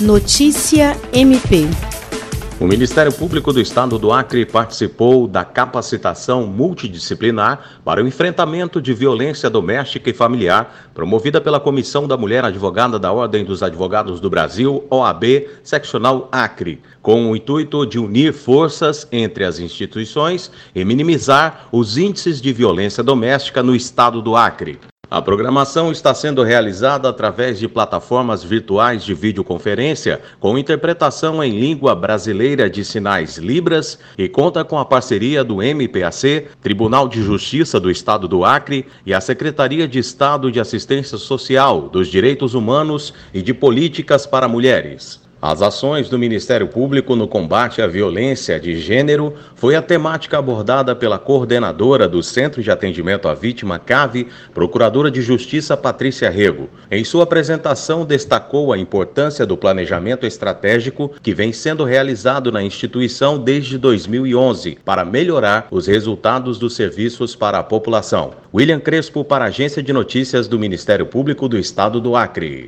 Notícia MP. O Ministério Público do Estado do Acre participou da capacitação multidisciplinar para o enfrentamento de violência doméstica e familiar, promovida pela Comissão da Mulher Advogada da Ordem dos Advogados do Brasil, OAB, Seccional Acre, com o intuito de unir forças entre as instituições e minimizar os índices de violência doméstica no estado do Acre. A programação está sendo realizada através de plataformas virtuais de videoconferência com interpretação em língua brasileira de sinais Libras e conta com a parceria do MPAC, Tribunal de Justiça do Estado do Acre e a Secretaria de Estado de Assistência Social, dos Direitos Humanos e de Políticas para Mulheres. As ações do Ministério Público no combate à violência de gênero foi a temática abordada pela coordenadora do Centro de Atendimento à Vítima CAVE, Procuradora de Justiça Patrícia Rego. Em sua apresentação, destacou a importância do planejamento estratégico que vem sendo realizado na instituição desde 2011 para melhorar os resultados dos serviços para a população. William Crespo para a Agência de Notícias do Ministério Público do Estado do Acre.